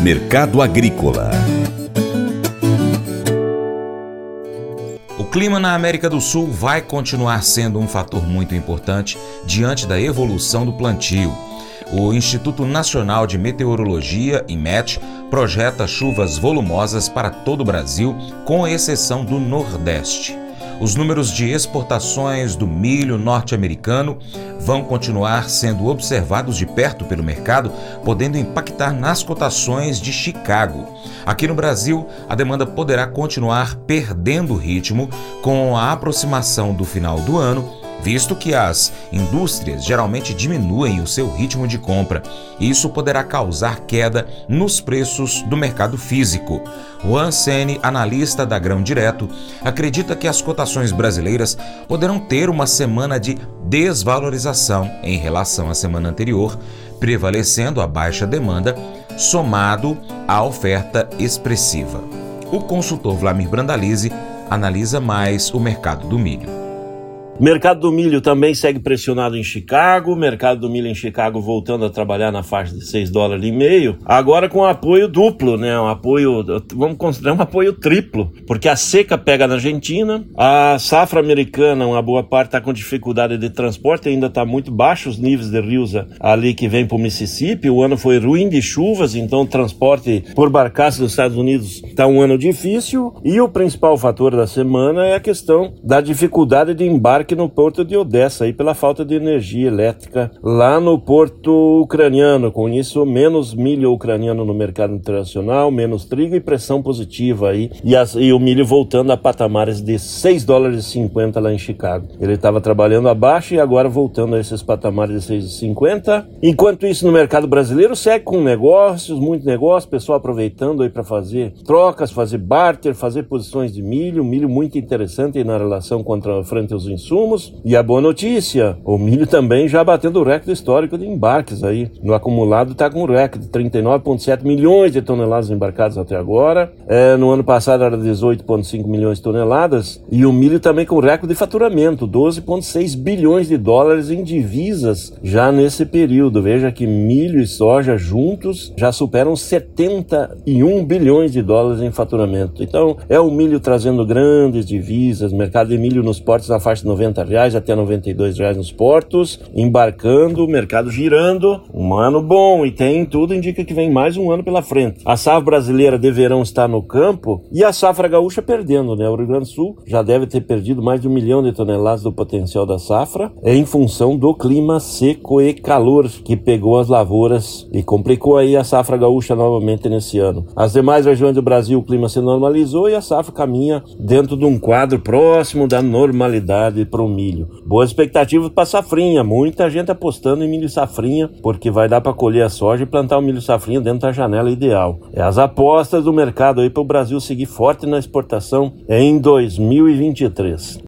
Mercado Agrícola O clima na América do Sul vai continuar sendo um fator muito importante diante da evolução do plantio. O Instituto Nacional de Meteorologia, IMET, projeta chuvas volumosas para todo o Brasil, com exceção do Nordeste. Os números de exportações do milho norte-americano vão continuar sendo observados de perto pelo mercado, podendo impactar nas cotações de Chicago. Aqui no Brasil, a demanda poderá continuar perdendo ritmo com a aproximação do final do ano visto que as indústrias geralmente diminuem o seu ritmo de compra. Isso poderá causar queda nos preços do mercado físico. Juan Sene, analista da Grão Direto, acredita que as cotações brasileiras poderão ter uma semana de desvalorização em relação à semana anterior, prevalecendo a baixa demanda, somado à oferta expressiva. O consultor Vlamir Brandalize analisa mais o mercado do milho. Mercado do milho também segue pressionado em Chicago, mercado do milho em Chicago voltando a trabalhar na faixa de 6 dólares e meio, agora com apoio duplo, né? Um apoio, vamos considerar um apoio triplo, porque a seca pega na Argentina, a safra americana, uma boa parte está com dificuldade de transporte, ainda está muito baixo os níveis de rios ali que vem para o Mississippi, o ano foi ruim de chuvas, então o transporte por barcaça dos Estados Unidos está um ano difícil, e o principal fator da semana é a questão da dificuldade de embarque no porto de Odessa aí pela falta de energia elétrica lá no porto ucraniano. Com isso, menos milho ucraniano no mercado internacional, menos trigo e pressão positiva aí. E, as, e o milho voltando a patamares de 6 dólares e 50 lá em Chicago. Ele estava trabalhando abaixo e agora voltando a esses patamares de 6,50. Enquanto isso, no mercado brasileiro segue com negócios, muito negócio, pessoal aproveitando aí para fazer trocas, fazer barter, fazer posições de milho, milho muito interessante na relação contra frente aos insumos insumos. E a boa notícia, o milho também já batendo o recorde histórico de embarques aí. No acumulado está com um recorde, 39,7 milhões de toneladas embarcadas até agora. É, no ano passado era 18,5 milhões de toneladas. E o milho também com recorde de faturamento, 12,6 bilhões de dólares em divisas já nesse período. Veja que milho e soja juntos já superam 71 bilhões de dólares em faturamento. Então é o milho trazendo grandes divisas, mercado de milho nos portos na faixa de 90 90 reais até 92 reais nos portos, embarcando, mercado girando, um ano bom e tem tudo indica que vem mais um ano pela frente. A safra brasileira de verão está no campo e a safra gaúcha perdendo, né? O Rio Grande do Sul já deve ter perdido mais de um milhão de toneladas do potencial da safra em função do clima seco e calor que pegou as lavouras e complicou aí a safra gaúcha novamente nesse ano. As demais regiões do Brasil o clima se normalizou e a safra caminha dentro de um quadro próximo da normalidade para o milho. Boas expectativas para safrinha, muita gente apostando em milho safrinha, porque vai dar para colher a soja e plantar o milho safrinha dentro da janela ideal. É as apostas do mercado aí para o Brasil seguir forte na exportação em 2023.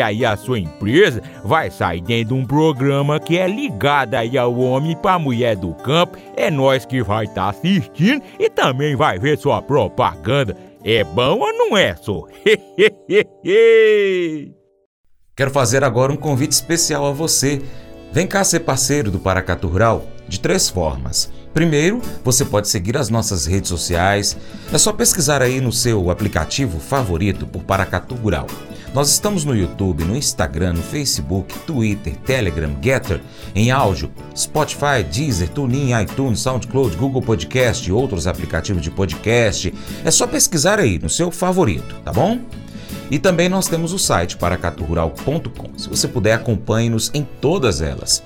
aí a sua empresa vai sair dentro de um programa que é ligado aí ao homem para mulher do campo. É nós que vai estar tá assistindo e também vai ver sua propaganda. É bom ou não é, só? Quero fazer agora um convite especial a você. Vem cá ser parceiro do Paracatu Rural de três formas. Primeiro, você pode seguir as nossas redes sociais. É só pesquisar aí no seu aplicativo favorito por Paracatu Rural. Nós estamos no YouTube, no Instagram, no Facebook, Twitter, Telegram, Getter, em áudio, Spotify, Deezer, TuneIn, iTunes, SoundCloud, Google Podcast e outros aplicativos de podcast. É só pesquisar aí no seu favorito, tá bom? E também nós temos o site paracaturural.com. Se você puder, acompanhe-nos em todas elas.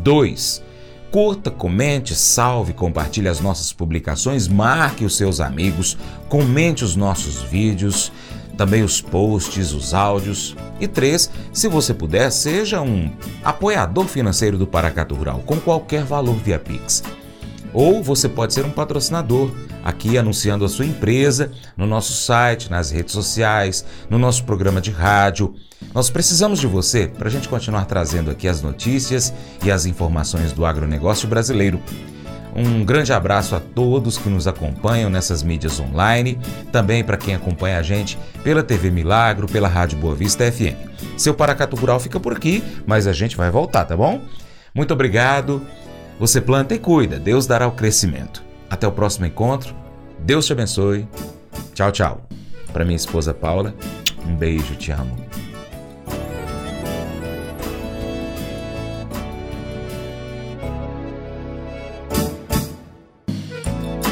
2. Curta, comente, salve, compartilhe as nossas publicações, marque os seus amigos, comente os nossos vídeos também os posts, os áudios. E três, se você puder, seja um apoiador financeiro do Paracato Rural com qualquer valor via Pix. Ou você pode ser um patrocinador, aqui anunciando a sua empresa no nosso site, nas redes sociais, no nosso programa de rádio. Nós precisamos de você para a gente continuar trazendo aqui as notícias e as informações do agronegócio brasileiro. Um grande abraço a todos que nos acompanham nessas mídias online, também para quem acompanha a gente pela TV Milagro, pela Rádio Boa Vista FM. Seu Paracatu Rural fica por aqui, mas a gente vai voltar, tá bom? Muito obrigado. Você planta e cuida, Deus dará o crescimento. Até o próximo encontro. Deus te abençoe. Tchau, tchau. Para minha esposa Paula, um beijo, te amo.